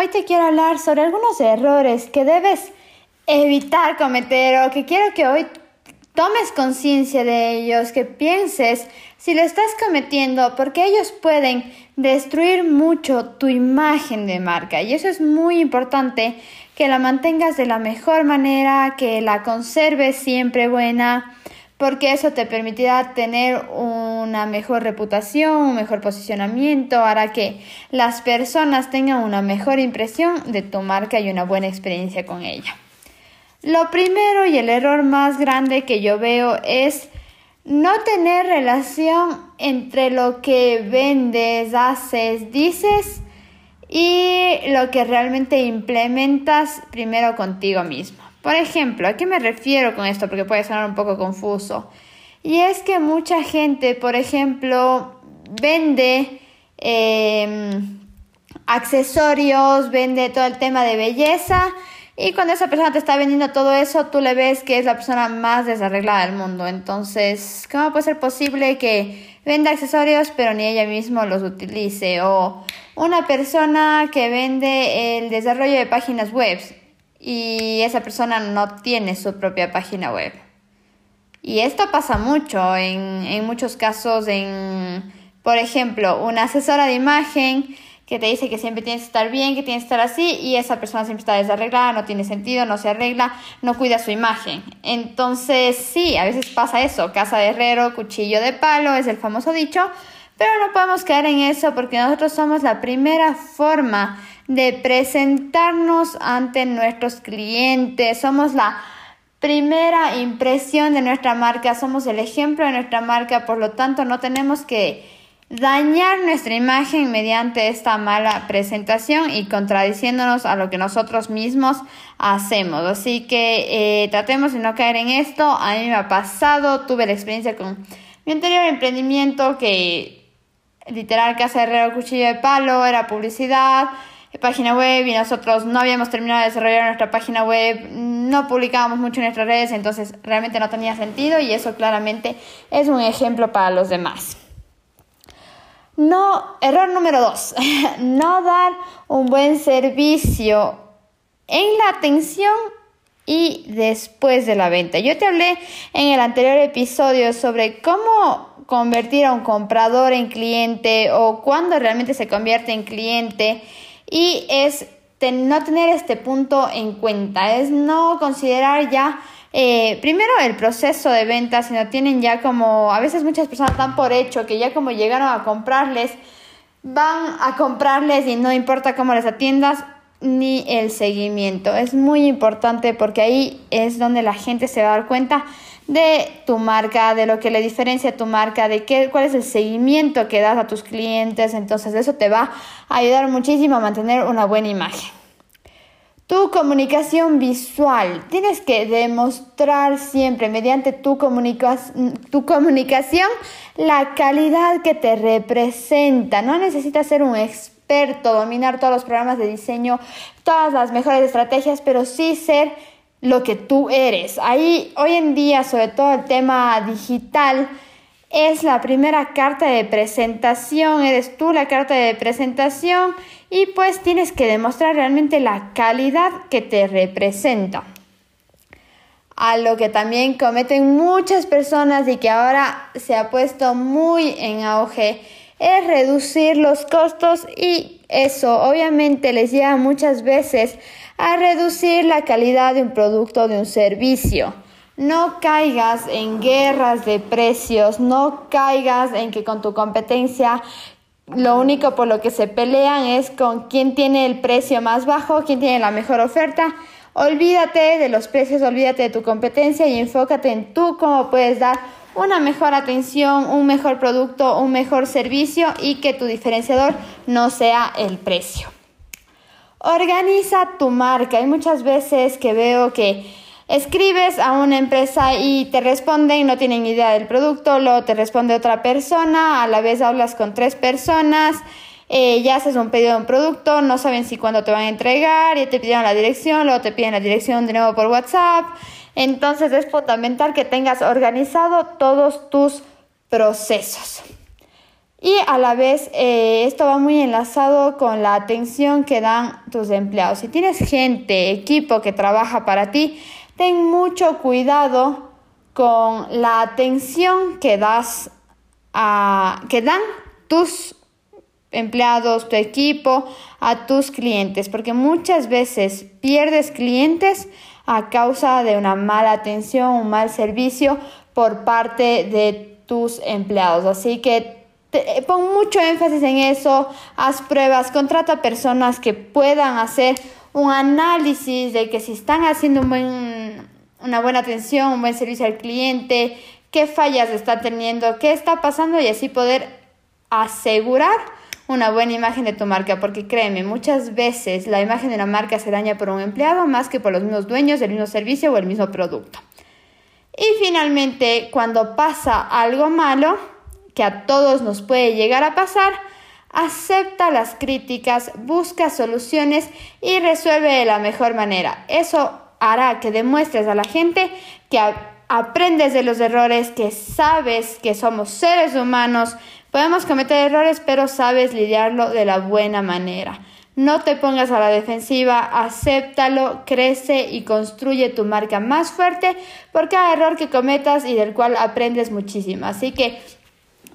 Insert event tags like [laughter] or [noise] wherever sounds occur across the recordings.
Hoy te quiero hablar sobre algunos errores que debes evitar cometer o que quiero que hoy tomes conciencia de ellos, que pienses si lo estás cometiendo, porque ellos pueden destruir mucho tu imagen de marca. Y eso es muy importante que la mantengas de la mejor manera, que la conserves siempre buena porque eso te permitirá tener una mejor reputación, un mejor posicionamiento, hará que las personas tengan una mejor impresión de tu marca y una buena experiencia con ella. Lo primero y el error más grande que yo veo es no tener relación entre lo que vendes, haces, dices y lo que realmente implementas primero contigo mismo. Por ejemplo, ¿a qué me refiero con esto? Porque puede sonar un poco confuso. Y es que mucha gente, por ejemplo, vende em, accesorios, vende todo el tema de belleza. Y cuando esa persona te está vendiendo todo eso, tú le ves que es la persona más desarreglada del mundo. Entonces, ¿cómo puede ser posible que venda accesorios pero ni ella misma los utilice? O una persona que vende el desarrollo de páginas web y esa persona no tiene su propia página web. Y esto pasa mucho, en, muchos casos, en, por ejemplo, una asesora de imagen que te dice que siempre tienes que estar bien, que tienes que estar así, y esa persona siempre está desarreglada, no tiene sentido, no se arregla, no cuida su imagen. Entonces, sí, a veces pasa eso, casa de herrero, cuchillo de palo, es el famoso dicho, pero no podemos caer en eso porque nosotros somos la primera forma de presentarnos ante nuestros clientes, somos la primera impresión de nuestra marca, somos el ejemplo de nuestra marca, por lo tanto no tenemos que dañar nuestra imagen mediante esta mala presentación y contradiciéndonos a lo que nosotros mismos hacemos. Así que eh, tratemos de no caer en esto. A mí me ha pasado, tuve la experiencia con mi anterior emprendimiento que literal casa herrero cuchillo de palo, era publicidad página web y nosotros no habíamos terminado de desarrollar nuestra página web, no publicábamos mucho en nuestras redes, entonces realmente no tenía sentido y eso claramente es un ejemplo para los demás. No, error número dos, [laughs] no dar un buen servicio en la atención y después de la venta. Yo te hablé en el anterior episodio sobre cómo convertir a un comprador en cliente o cuándo realmente se convierte en cliente y es no tener este punto en cuenta, es no considerar ya eh, primero el proceso de venta, sino tienen ya como, a veces muchas personas dan por hecho que ya como llegaron a comprarles, van a comprarles y no importa cómo les atiendas ni el seguimiento. Es muy importante porque ahí es donde la gente se va a dar cuenta de tu marca, de lo que le diferencia a tu marca, de qué, cuál es el seguimiento que das a tus clientes. Entonces eso te va a ayudar muchísimo a mantener una buena imagen. Tu comunicación visual. Tienes que demostrar siempre mediante tu, tu comunicación la calidad que te representa. No necesitas ser un experto, dominar todos los programas de diseño, todas las mejores estrategias, pero sí ser lo que tú eres. Ahí hoy en día, sobre todo el tema digital, es la primera carta de presentación, eres tú la carta de presentación y pues tienes que demostrar realmente la calidad que te representa. A lo que también cometen muchas personas y que ahora se ha puesto muy en auge es reducir los costos y eso obviamente les lleva muchas veces a reducir la calidad de un producto o de un servicio. No caigas en guerras de precios, no caigas en que con tu competencia lo único por lo que se pelean es con quién tiene el precio más bajo, quién tiene la mejor oferta. Olvídate de los precios, olvídate de tu competencia y enfócate en tú cómo puedes dar una mejor atención, un mejor producto, un mejor servicio y que tu diferenciador no sea el precio. Organiza tu marca. Hay muchas veces que veo que escribes a una empresa y te responden, no tienen idea del producto, luego te responde otra persona, a la vez hablas con tres personas, eh, ya haces un pedido de un producto, no saben si cuándo te van a entregar, y te pidieron la dirección, luego te piden la dirección de nuevo por WhatsApp. Entonces es fundamental que tengas organizado todos tus procesos. Y a la vez eh, esto va muy enlazado con la atención que dan tus empleados. Si tienes gente, equipo que trabaja para ti, ten mucho cuidado con la atención que das a, que dan tus empleados, tu equipo, a tus clientes, porque muchas veces pierdes clientes a causa de una mala atención, un mal servicio por parte de tus empleados. Así que te, pon mucho énfasis en eso, haz pruebas, contrata personas que puedan hacer un análisis de que si están haciendo una buena atención, un buen servicio al cliente, qué fallas está teniendo, qué está pasando y así poder asegurar una buena imagen de tu marca, porque créeme, muchas veces la imagen de una marca se daña por un empleado más que por los mismos dueños del mismo servicio o el mismo producto. Y finalmente, cuando pasa algo malo, que a todos nos puede llegar a pasar, acepta las críticas, busca soluciones y resuelve de la mejor manera. Eso hará que demuestres a la gente que aprendes de los errores, que sabes que somos seres humanos, podemos cometer errores, pero sabes lidiarlo de la buena manera. No te pongas a la defensiva, acéptalo, crece y construye tu marca más fuerte por cada error que cometas y del cual aprendes muchísimo. Así que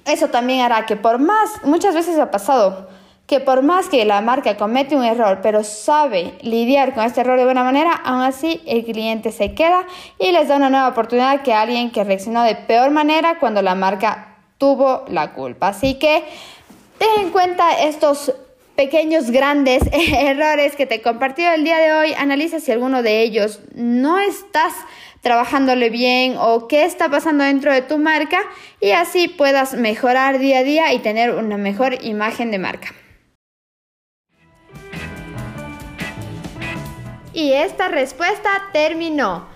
eso también hará que por más, muchas veces ha pasado, que por más que la marca comete un error, pero sabe lidiar con este error de buena manera, aún así el cliente se queda y les da una nueva oportunidad que alguien que reaccionó de peor manera cuando la marca tuvo la culpa. Así que ten en cuenta estos pequeños, grandes [laughs] errores que te he compartido el día de hoy. Analiza si alguno de ellos no estás trabajándole bien o qué está pasando dentro de tu marca y así puedas mejorar día a día y tener una mejor imagen de marca. Y esta respuesta terminó.